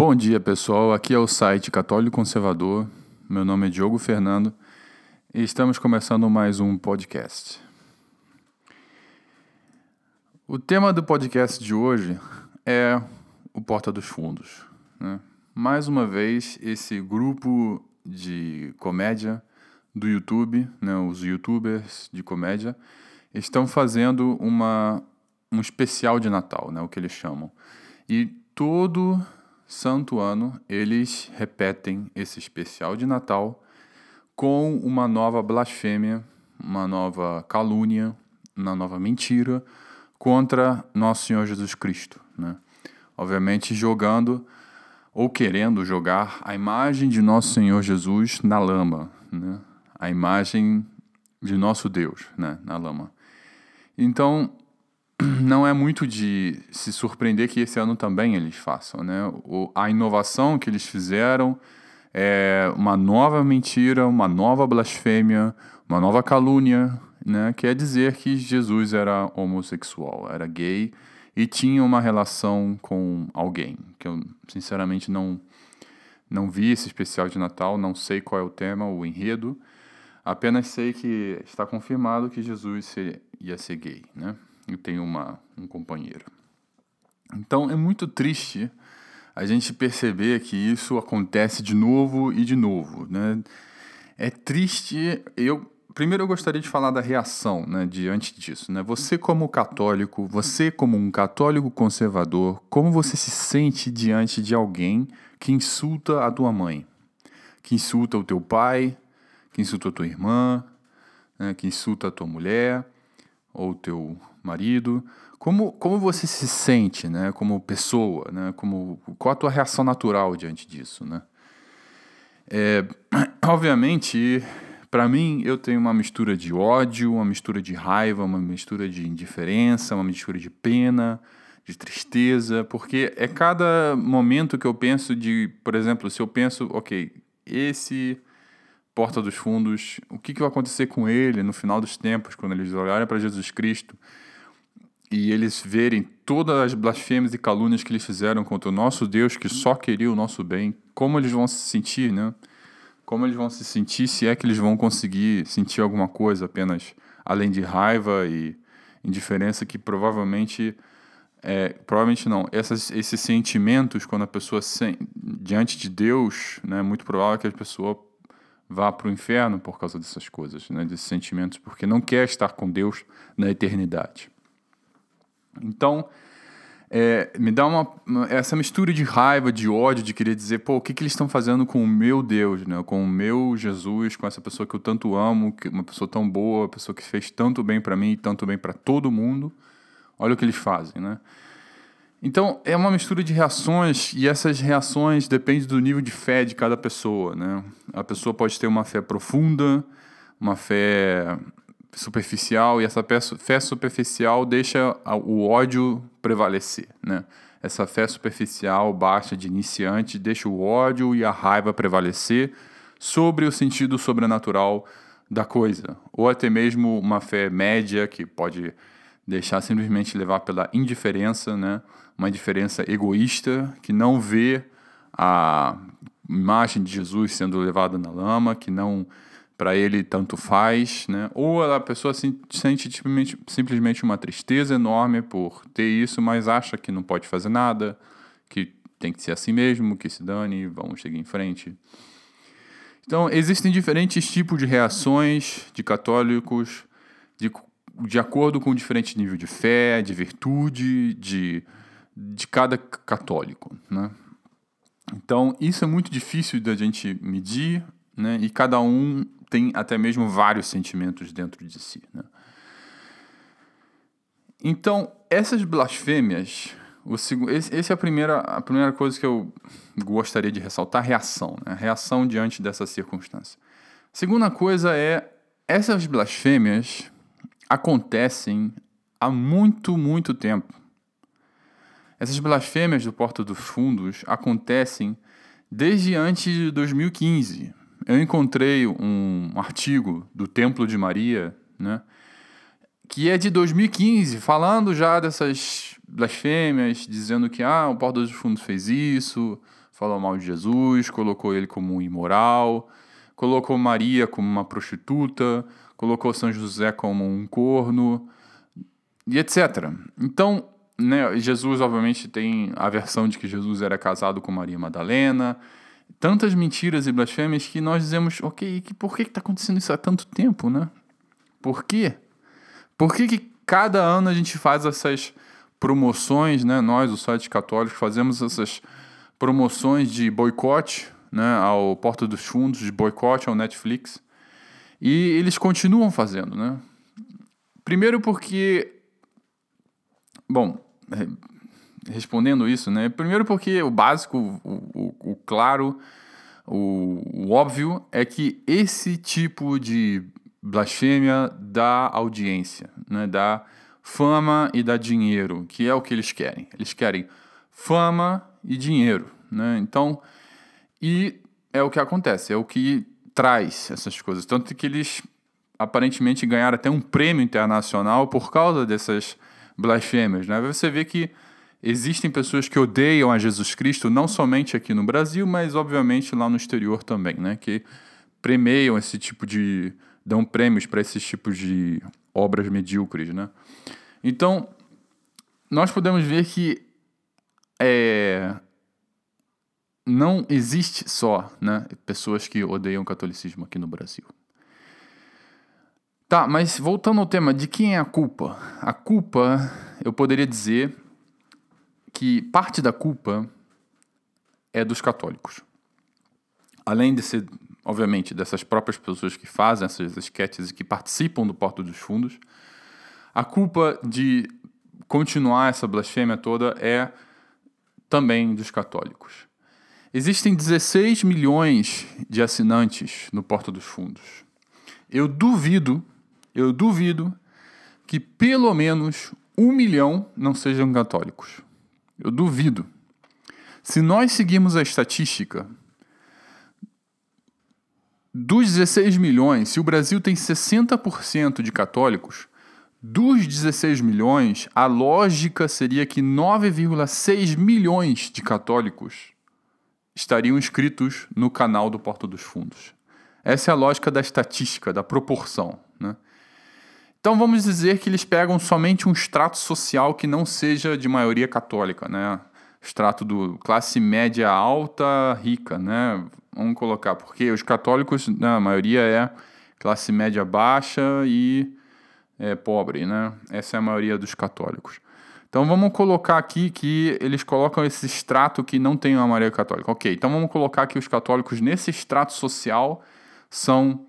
Bom dia, pessoal. Aqui é o site Católico Conservador. Meu nome é Diogo Fernando e estamos começando mais um podcast. O tema do podcast de hoje é o Porta dos Fundos. Né? Mais uma vez, esse grupo de comédia do YouTube, né, os youtubers de comédia, estão fazendo uma, um especial de Natal, né, o que eles chamam. E todo santo ano eles repetem esse especial de Natal com uma nova blasfêmia, uma nova calúnia, uma nova mentira contra nosso Senhor Jesus Cristo, né? Obviamente jogando ou querendo jogar a imagem de nosso Senhor Jesus na lama, né? A imagem de nosso Deus, né, na lama. Então, não é muito de se surpreender que esse ano também eles façam, né? O, a inovação que eles fizeram é uma nova mentira, uma nova blasfêmia, uma nova calúnia, né? Quer dizer que Jesus era homossexual, era gay e tinha uma relação com alguém, que eu sinceramente não não vi esse especial de Natal, não sei qual é o tema, o enredo, apenas sei que está confirmado que Jesus ia ser gay, né? E tem uma, um companheiro. Então é muito triste a gente perceber que isso acontece de novo e de novo, né? É triste. Eu primeiro eu gostaria de falar da reação, né, diante disso, né? Você como católico, você como um católico conservador, como você se sente diante de alguém que insulta a tua mãe, que insulta o teu pai, que insulta a tua irmã, né, que insulta a tua mulher ou teu marido. Como, como você se sente, né, como pessoa, né, como, qual a tua reação natural diante disso, né? É, obviamente, para mim, eu tenho uma mistura de ódio, uma mistura de raiva, uma mistura de indiferença, uma mistura de pena, de tristeza, porque é cada momento que eu penso de, por exemplo, se eu penso, ok, esse Porta dos Fundos, o que, que vai acontecer com ele no final dos tempos, quando eles olharem para Jesus Cristo e eles verem todas as blasfêmias e calúnias que eles fizeram contra o nosso Deus, que só queria o nosso bem, como eles vão se sentir, né? Como eles vão se sentir, se é que eles vão conseguir sentir alguma coisa apenas além de raiva e indiferença que provavelmente é, provavelmente não. Essas, esses sentimentos, quando a pessoa se, diante de Deus, né, é muito provável que a pessoa vá para o inferno por causa dessas coisas, né, desses sentimentos, porque não quer estar com Deus na eternidade. Então, é, me dá uma, essa mistura de raiva, de ódio, de querer dizer, pô, o que, que eles estão fazendo com o meu Deus, né? com o meu Jesus, com essa pessoa que eu tanto amo, que uma pessoa tão boa, uma pessoa que fez tanto bem para mim tanto bem para todo mundo. Olha o que eles fazem, né? Então, é uma mistura de reações e essas reações dependem do nível de fé de cada pessoa, né? A pessoa pode ter uma fé profunda, uma fé superficial e essa fé superficial deixa o ódio prevalecer, né? Essa fé superficial baixa de iniciante deixa o ódio e a raiva prevalecer sobre o sentido sobrenatural da coisa, ou até mesmo uma fé média que pode deixar simplesmente levar pela indiferença, né? Uma indiferença egoísta que não vê a imagem de Jesus sendo levada na lama, que não para ele tanto faz, né? Ou a pessoa sente simplesmente, uma tristeza enorme por ter isso, mas acha que não pode fazer nada, que tem que ser assim mesmo, que se dane, vamos seguir em frente. Então, existem diferentes tipos de reações de católicos, de, de acordo com diferente nível de fé, de virtude, de, de cada católico, né? Então, isso é muito difícil da gente medir, né? E cada um tem até mesmo vários sentimentos dentro de si. Né? Então, essas blasfêmias, o, esse, esse é a primeira, a primeira coisa que eu gostaria de ressaltar, a reação, né? a reação diante dessa circunstância. Segunda coisa é, essas blasfêmias acontecem há muito, muito tempo. Essas blasfêmias do Porto dos Fundos acontecem desde antes de 2015 eu encontrei um artigo do Templo de Maria, né, que é de 2015, falando já dessas blasfêmias, dizendo que ah, o Porta dos Fundos fez isso, falou mal de Jesus, colocou ele como um imoral, colocou Maria como uma prostituta, colocou São José como um corno, e etc. Então, né, Jesus, obviamente, tem a versão de que Jesus era casado com Maria Madalena. Tantas mentiras e blasfêmias que nós dizemos, ok, por que está acontecendo isso há tanto tempo, né? Por quê? Por que, que cada ano a gente faz essas promoções, né? Nós, os sites católicos, fazemos essas promoções de boicote né, ao Porta dos Fundos, de boicote ao Netflix. E eles continuam fazendo, né? Primeiro porque... Bom, respondendo isso, né? Primeiro porque o básico, o, o, o claro, o, o, óbvio é que esse tipo de blasfêmia dá audiência, né? dá fama e dá dinheiro, que é o que eles querem. Eles querem fama e dinheiro, né? Então, e é o que acontece, é o que traz essas coisas. Tanto que eles aparentemente ganharam até um prêmio internacional por causa dessas blasfêmias, né? Você vê que existem pessoas que odeiam a Jesus Cristo, não somente aqui no Brasil, mas obviamente lá no exterior também, né? Que premiam esse tipo de. dão prêmios para esses tipos de obras medíocres, né? Então, nós podemos ver que é, não existe só né, pessoas que odeiam o catolicismo aqui no Brasil. Tá, mas voltando ao tema, de quem é a culpa? A culpa, eu poderia dizer que parte da culpa é dos católicos. Além de ser, obviamente, dessas próprias pessoas que fazem essas esquetes e que participam do Porto dos Fundos, a culpa de continuar essa blasfêmia toda é também dos católicos. Existem 16 milhões de assinantes no Porta dos Fundos. Eu duvido, eu duvido que pelo menos um milhão não sejam católicos. Eu duvido. Se nós seguirmos a estatística, dos 16 milhões, se o Brasil tem 60% de católicos, dos 16 milhões, a lógica seria que 9,6 milhões de católicos estariam inscritos no canal do Porto dos Fundos. Essa é a lógica da estatística, da proporção. Né? Então vamos dizer que eles pegam somente um extrato social que não seja de maioria católica, né? Extrato do classe média alta, rica, né? Vamos colocar, porque os católicos, né, a maioria é classe média baixa e é, pobre, né? Essa é a maioria dos católicos. Então vamos colocar aqui que eles colocam esse extrato que não tem uma maioria católica. Ok, então vamos colocar que os católicos nesse extrato social são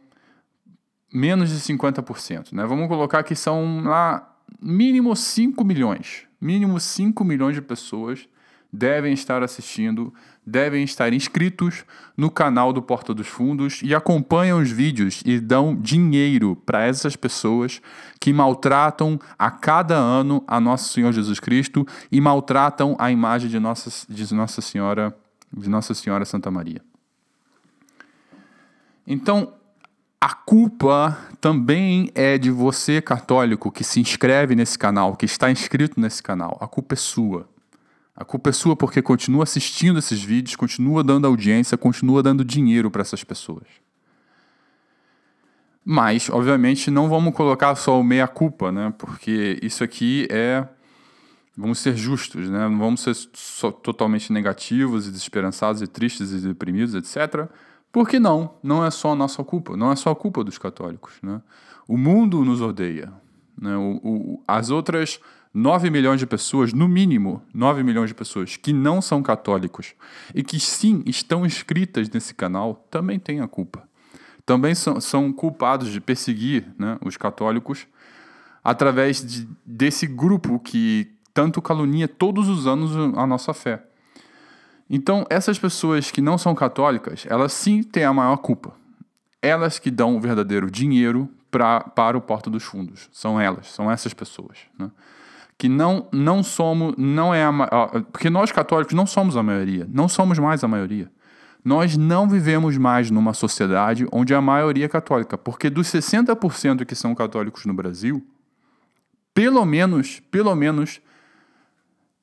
menos de 50%. Né? Vamos colocar que são lá mínimo 5 milhões. Mínimo 5 milhões de pessoas devem estar assistindo, devem estar inscritos no canal do Porta dos Fundos e acompanham os vídeos e dão dinheiro para essas pessoas que maltratam a cada ano a Nosso Senhor Jesus Cristo e maltratam a imagem de Nossa, de Nossa Senhora, de Nossa Senhora Santa Maria. Então, a culpa também é de você, católico, que se inscreve nesse canal, que está inscrito nesse canal. A culpa é sua. A culpa é sua porque continua assistindo esses vídeos, continua dando audiência, continua dando dinheiro para essas pessoas. Mas, obviamente, não vamos colocar só o meia-culpa, né? Porque isso aqui é. Vamos ser justos, né? Não vamos ser totalmente negativos e desesperançados e tristes e deprimidos, etc. Porque não, não é só a nossa culpa, não é só a culpa dos católicos. Né? O mundo nos odeia. Né? O, o, as outras 9 milhões de pessoas, no mínimo 9 milhões de pessoas que não são católicos e que sim estão inscritas nesse canal, também têm a culpa. Também são, são culpados de perseguir né, os católicos através de, desse grupo que tanto calunia todos os anos a nossa fé. Então, essas pessoas que não são católicas, elas sim têm a maior culpa. Elas que dão o verdadeiro dinheiro pra, para o Porta dos Fundos. São elas, são essas pessoas. Né? Que não, não somos, não é a Porque nós católicos não somos a maioria, não somos mais a maioria. Nós não vivemos mais numa sociedade onde a maioria é católica, porque dos 60% que são católicos no Brasil, pelo menos, pelo menos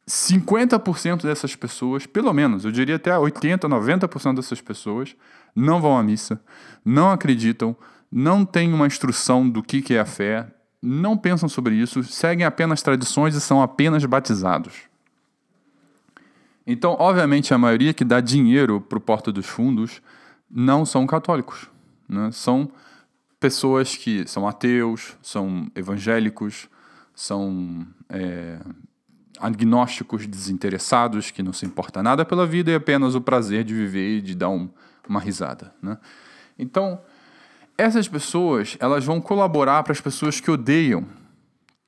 50% dessas pessoas, pelo menos, eu diria até 80%, 90% dessas pessoas, não vão à missa, não acreditam, não têm uma instrução do que é a fé, não pensam sobre isso, seguem apenas tradições e são apenas batizados. Então, obviamente, a maioria que dá dinheiro para o Porta dos Fundos não são católicos. Né? São pessoas que são ateus, são evangélicos, são é, agnósticos desinteressados, que não se importa nada pela vida e apenas o prazer de viver e de dar um, uma risada. Né? Então, essas pessoas elas vão colaborar para as pessoas que odeiam,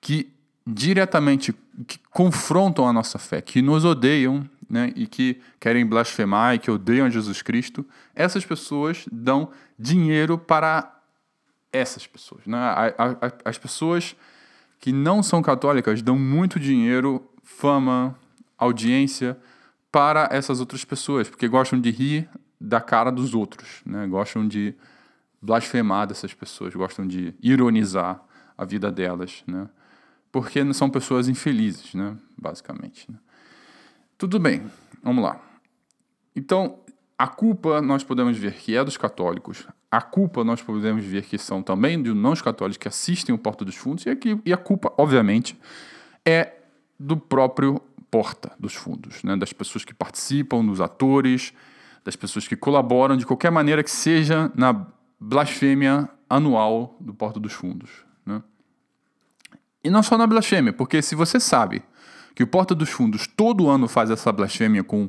que diretamente que confrontam a nossa fé, que nos odeiam né, e que querem blasfemar e que odeiam Jesus Cristo. Essas pessoas dão dinheiro para essas pessoas. Né? As pessoas que não são católicas dão muito dinheiro, fama, audiência para essas outras pessoas, porque gostam de rir da cara dos outros, né? gostam de blasfemar dessas pessoas, gostam de ironizar a vida delas, né? porque são pessoas infelizes, né? basicamente. Né? Tudo bem, vamos lá. Então, a culpa nós podemos ver que é dos católicos, a culpa nós podemos ver que são também dos não católicos que assistem o Porta dos Fundos, e, aqui, e a culpa, obviamente, é do próprio Porta dos Fundos, né? das pessoas que participam, dos atores, das pessoas que colaboram de qualquer maneira que seja na blasfêmia anual do Porta dos Fundos. Né? E não só na blasfêmia, porque se você sabe que o Porta dos Fundos todo ano faz essa blasfêmia com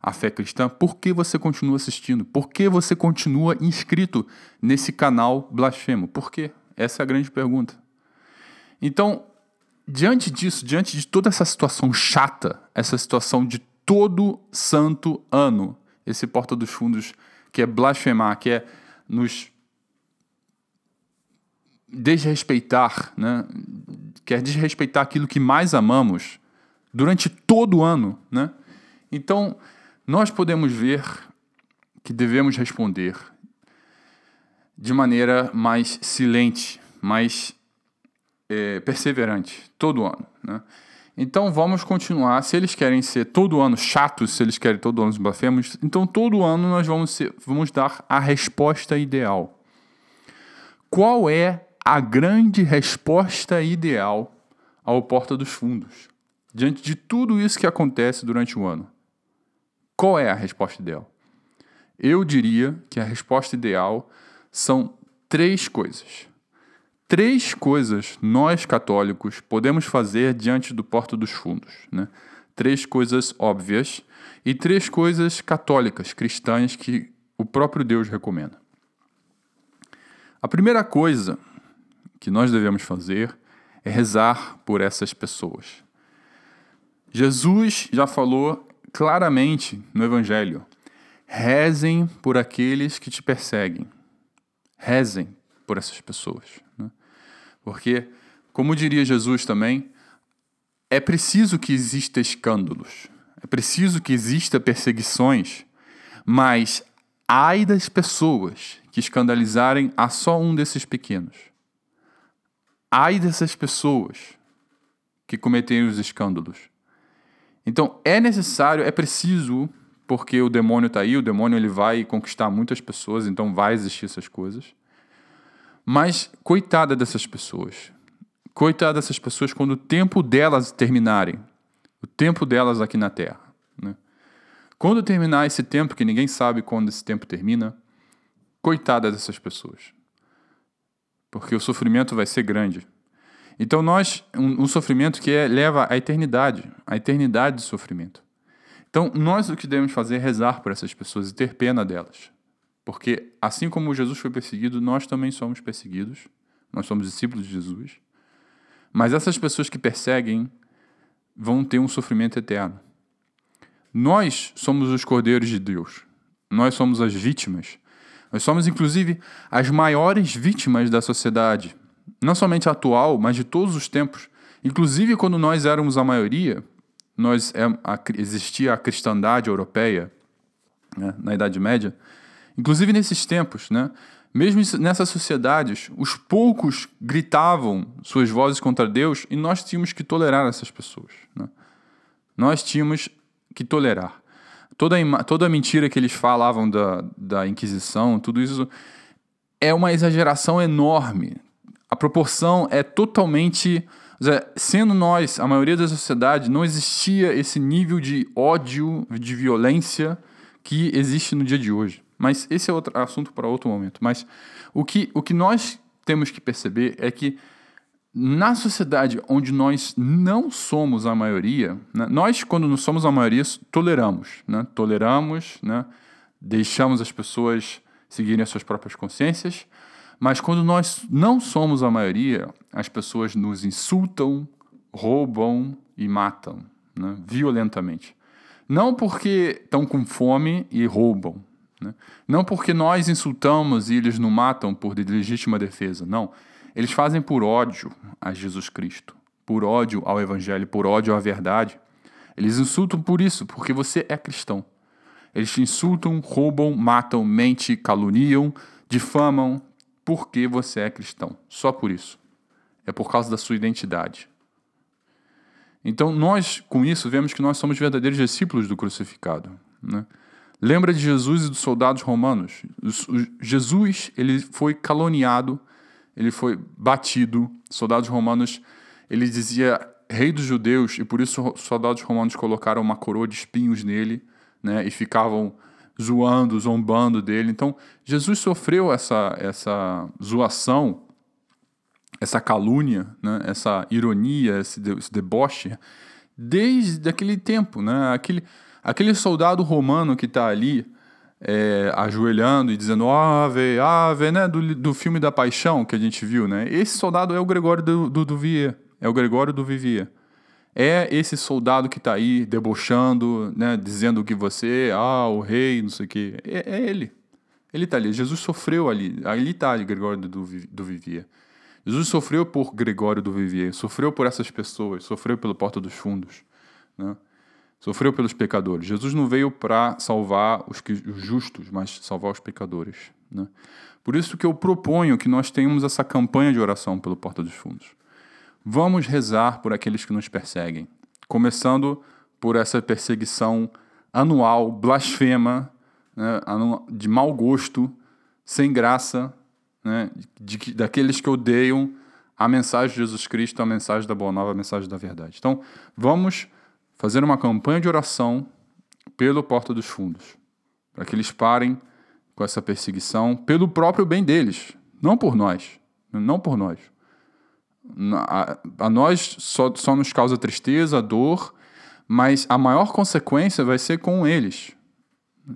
a fé cristã, por que você continua assistindo? Por que você continua inscrito nesse canal blasfemo? Por quê? Essa é a grande pergunta. Então, diante disso, diante de toda essa situação chata, essa situação de todo santo ano, esse Porta dos Fundos que é blasfemar, que é nos desrespeitar, né? quer desrespeitar aquilo que mais amamos durante todo o ano. Né? Então, nós podemos ver que devemos responder de maneira mais silente, mais é, perseverante, todo ano. Né? Então vamos continuar. Se eles querem ser todo ano chatos, se eles querem todo ano os blasfemos, então todo ano nós vamos, ser, vamos dar a resposta ideal. Qual é a grande resposta ideal ao Porta dos Fundos? Diante de tudo isso que acontece durante o ano. Qual é a resposta ideal? Eu diria que a resposta ideal são três coisas. Três coisas nós católicos podemos fazer diante do Porto dos Fundos. Né? Três coisas óbvias e três coisas católicas, cristãs, que o próprio Deus recomenda. A primeira coisa que nós devemos fazer é rezar por essas pessoas. Jesus já falou claramente no Evangelho: rezem por aqueles que te perseguem. Rezem por essas pessoas. Né? Porque, como diria Jesus também, é preciso que exista escândalos, é preciso que exista perseguições, mas ai das pessoas que escandalizarem a só um desses pequenos. Ai dessas pessoas que cometerem os escândalos. Então é necessário, é preciso, porque o demônio está aí, o demônio ele vai conquistar muitas pessoas, então vai existir essas coisas. Mas coitada dessas pessoas. Coitada dessas pessoas quando o tempo delas terminarem. O tempo delas aqui na Terra. Né? Quando terminar esse tempo, que ninguém sabe quando esse tempo termina, coitada dessas pessoas. Porque o sofrimento vai ser grande. Então nós, um, um sofrimento que é, leva à eternidade, à eternidade de sofrimento. Então nós o que devemos fazer é rezar por essas pessoas e ter pena delas. Porque assim como Jesus foi perseguido, nós também somos perseguidos. Nós somos discípulos de Jesus. Mas essas pessoas que perseguem vão ter um sofrimento eterno. Nós somos os cordeiros de Deus. Nós somos as vítimas. Nós somos, inclusive, as maiores vítimas da sociedade. Não somente atual, mas de todos os tempos. Inclusive, quando nós éramos a maioria, nós é, existia a cristandade europeia, né, na Idade Média, Inclusive nesses tempos, né? Mesmo nessas sociedades, os poucos gritavam suas vozes contra Deus e nós tínhamos que tolerar essas pessoas. Né? Nós tínhamos que tolerar. Toda toda a mentira que eles falavam da, da Inquisição, tudo isso é uma exageração enorme. A proporção é totalmente. Sendo nós, a maioria da sociedade, não existia esse nível de ódio, de violência que existe no dia de hoje. Mas esse é outro assunto para outro momento. Mas o que, o que nós temos que perceber é que na sociedade onde nós não somos a maioria, né, nós, quando não somos a maioria, toleramos. Né, toleramos, né, deixamos as pessoas seguirem as suas próprias consciências, mas quando nós não somos a maioria, as pessoas nos insultam, roubam e matam né, violentamente. Não porque estão com fome e roubam. Né? Não porque nós insultamos e eles nos matam por legítima defesa. Não. Eles fazem por ódio a Jesus Cristo, por ódio ao Evangelho, por ódio à verdade. Eles insultam por isso, porque você é cristão. Eles te insultam, roubam, matam, mentem, caluniam, difamam, porque você é cristão. Só por isso. É por causa da sua identidade. Então, nós, com isso, vemos que nós somos verdadeiros discípulos do crucificado. Né? Lembra de Jesus e dos soldados romanos? Jesus ele foi caluniado ele foi batido. Soldados romanos, ele dizia rei dos judeus, e por isso os soldados romanos colocaram uma coroa de espinhos nele, né, e ficavam zoando, zombando dele. Então, Jesus sofreu essa, essa zoação, essa calúnia, né, essa ironia, esse, esse deboche, desde aquele tempo. Né, aquele, aquele soldado romano que está ali, é, ajoelhando e dizendo ave, ave, né? Do, do filme da Paixão que a gente viu, né? Esse soldado é o Gregório do, do, do. É o Gregório do Vivier. É esse soldado que está aí debochando, né? Dizendo que você, ah, o rei, não sei o quê. É, é ele. Ele está ali. Jesus sofreu ali. Ali está Gregório do, do Vivier. Jesus sofreu por Gregório do Vivier, sofreu por essas pessoas, sofreu pelo Porta dos Fundos. Né? Sofreu pelos pecadores. Jesus não veio para salvar os, justos, mas salvar os pecadores. Né? Por isso que eu proponho que nós tenhamos essa campanha de oração pelo Porta dos Fundos. Vamos rezar por aqueles que nos perseguem, começando por essa perseguição anual, blasfema, né, de mau gosto, sem graça, né, de, daqueles que odeiam a mensagem de Jesus Cristo, a mensagem da Boa Nova, a mensagem da verdade. Então, vamos fazer uma campanha de oração pelo Porta dos Fundos, para que eles parem com essa perseguição pelo próprio bem deles, não por nós, não por nós. A, a nós só, só nos causa tristeza, dor, mas a maior consequência vai ser com eles,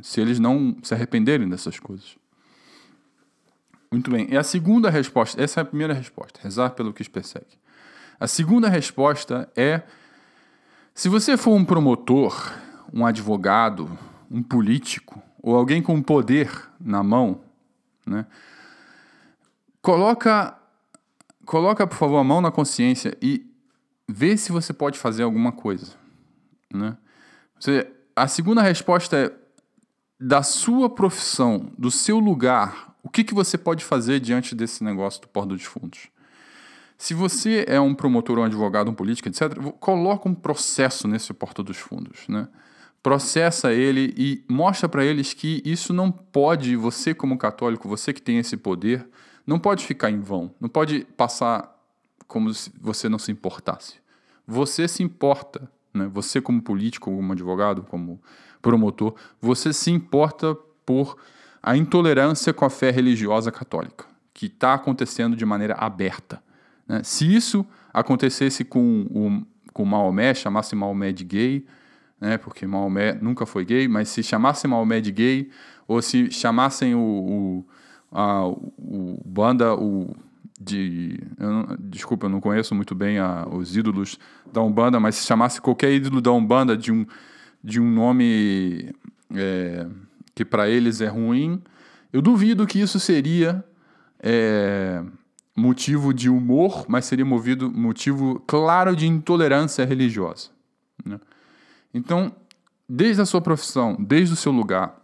se eles não se arrependerem dessas coisas. Muito bem. E a segunda resposta, essa é a primeira resposta, rezar pelo que os persegue. A segunda resposta é se você for um promotor, um advogado, um político ou alguém com poder na mão, né, coloca, coloca por favor a mão na consciência e vê se você pode fazer alguma coisa. Né? Você, a segunda resposta é da sua profissão, do seu lugar, o que, que você pode fazer diante desse negócio do Porto dos Fundos? Se você é um promotor, um advogado, um político, etc., coloca um processo nesse Porta dos Fundos, né? Processa ele e mostra para eles que isso não pode, você como católico, você que tem esse poder, não pode ficar em vão, não pode passar como se você não se importasse. Você se importa, né? Você como político, como advogado, como promotor, você se importa por a intolerância com a fé religiosa católica, que está acontecendo de maneira aberta. Né? Se isso acontecesse com o com Maomé, chamasse Maomé de gay, né? porque Maomé nunca foi gay, mas se chamasse Maomé de gay, ou se chamassem o, o, a, o banda, o de. Eu não, desculpa, eu não conheço muito bem a, os ídolos da Umbanda, mas se chamasse qualquer ídolo da Umbanda de um, de um nome é, que para eles é ruim, eu duvido que isso seria. É, motivo de humor, mas seria movido motivo claro de intolerância religiosa. Né? Então, desde a sua profissão, desde o seu lugar,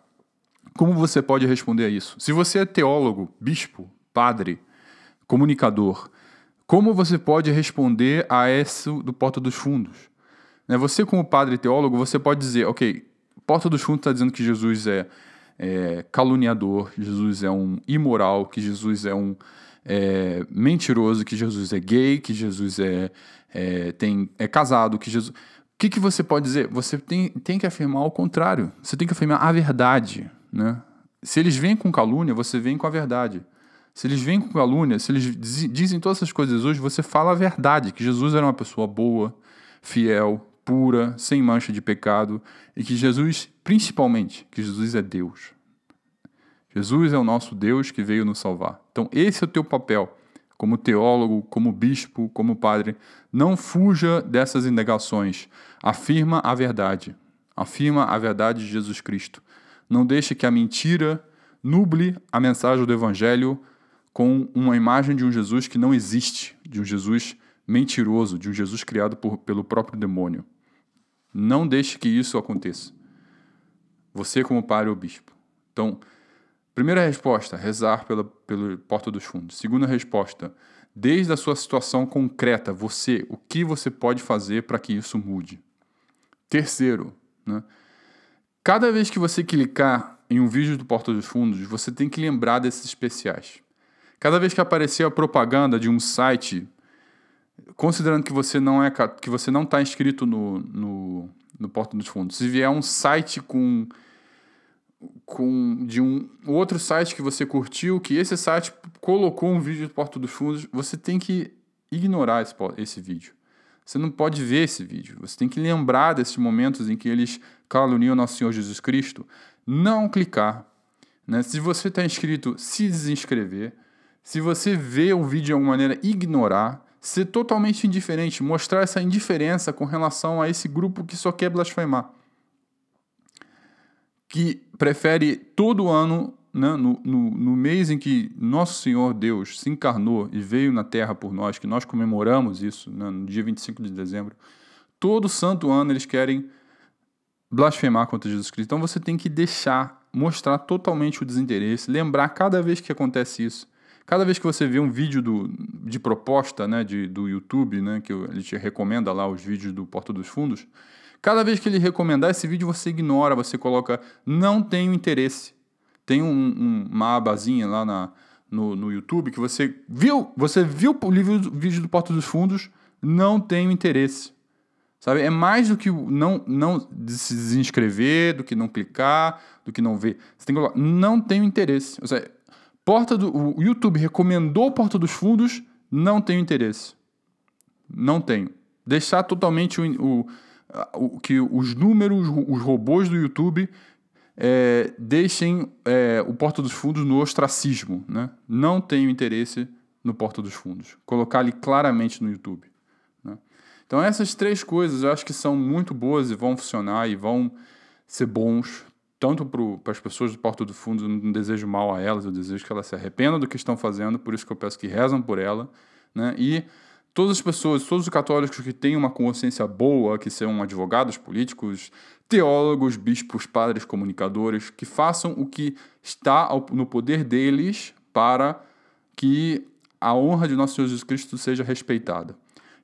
como você pode responder a isso? Se você é teólogo, bispo, padre, comunicador, como você pode responder a isso do Porta dos Fundos? Né? Você, como padre teólogo, você pode dizer, ok, Porta dos Fundos está dizendo que Jesus é, é, caluniador, Jesus é um imoral, que Jesus é um é, mentiroso, que Jesus é gay, que Jesus é, é, tem, é casado, que Jesus... O que, que você pode dizer? Você tem, tem que afirmar o contrário. Você tem que afirmar a verdade. Né? Se eles vêm com calúnia, você vem com a verdade. Se eles vêm com calúnia, se eles dizem todas essas coisas hoje, você fala a verdade, que Jesus era uma pessoa boa, fiel, pura, sem mancha de pecado, e que Jesus, principalmente, que Jesus é Deus. Jesus é o nosso Deus que veio nos salvar. Então, esse é o teu papel como teólogo, como bispo, como padre. Não fuja dessas indagações. Afirma a verdade. Afirma a verdade de Jesus Cristo. Não deixe que a mentira nuble a mensagem do Evangelho com uma imagem de um Jesus que não existe, de um Jesus mentiroso, de um Jesus criado por, pelo próprio demônio. Não deixe que isso aconteça. Você, como padre ou bispo. Então, primeira resposta, rezar pela, pelo Porta dos Fundos. Segunda resposta, desde a sua situação concreta, você, o que você pode fazer para que isso mude. Terceiro, né? cada vez que você clicar em um vídeo do Porta dos Fundos, você tem que lembrar desses especiais. Cada vez que aparecer a propaganda de um site, considerando que você não é que você não está inscrito no, no, no dos Fundos, se vier um site com com de um outro site que você curtiu, que esse site colocou um vídeo do Porta dos Fundos, você tem que ignorar esse, esse vídeo. Você não pode ver esse vídeo. Você tem que lembrar desses momentos em que eles caluniam Nosso Senhor Jesus Cristo. Não clicar. Né? Se você está inscrito, se desinscrever. Se você vê o vídeo de alguma maneira, ignorar, ser totalmente indiferente, mostrar essa indiferença com relação a esse grupo que só quer blasfemar. Que prefere todo ano, né, no, no, no mês em que Nosso Senhor Deus se encarnou e veio na terra por nós, que nós comemoramos isso né, no dia 25 de dezembro, todo santo ano eles querem blasfemar contra Jesus Cristo. Então você tem que deixar, mostrar totalmente o desinteresse, lembrar cada vez que acontece isso Cada vez que você vê um vídeo do, de proposta né, de, do YouTube, né, que ele te recomenda lá os vídeos do Porta dos Fundos, cada vez que ele recomendar esse vídeo, você ignora, você coloca não tenho interesse. Tem um, um, uma abazinha lá na, no, no YouTube que você viu, você viu o vídeo do Porta dos Fundos, não tenho interesse. Sabe? É mais do que não, não se desinscrever, do que não clicar, do que não ver. Você tem que colocar, não tenho interesse. Ou seja, Porta do, o YouTube recomendou Porta dos Fundos, não tenho interesse. Não tenho. Deixar totalmente o, o, o que os números, os robôs do YouTube é, deixem é, o Porta dos Fundos no ostracismo. Né? Não tenho interesse no Porta dos Fundos. Colocar ali claramente no YouTube. Né? Então, essas três coisas eu acho que são muito boas e vão funcionar e vão ser bons tanto para as pessoas do Porto do Fundo, eu não desejo mal a elas, eu desejo que elas se arrependam do que estão fazendo, por isso que eu peço que rezam por ela, né? E todas as pessoas, todos os católicos que têm uma consciência boa, que são advogados políticos, teólogos, bispos, padres, comunicadores, que façam o que está no poder deles para que a honra de nosso Senhor Jesus Cristo seja respeitada.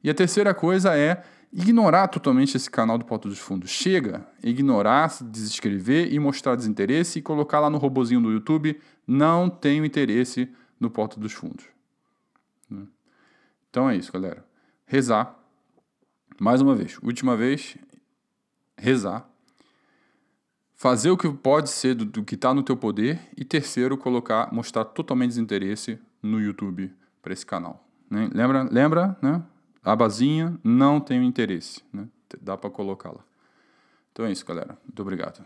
E a terceira coisa é ignorar totalmente esse canal do Porto dos Fundos. Chega, ignorar, se desescrever e mostrar desinteresse e colocar lá no robozinho do YouTube, não tenho interesse no Porto dos Fundos. Né? Então é isso, galera. Rezar. Mais uma vez, última vez, rezar. Fazer o que pode ser do, do que está no teu poder. E terceiro, colocar, mostrar totalmente desinteresse no YouTube para esse canal. Né? Lembra, lembra, né? Abazinha, não tenho interesse. Né? Dá para colocá-la. Então é isso, galera. Muito obrigado.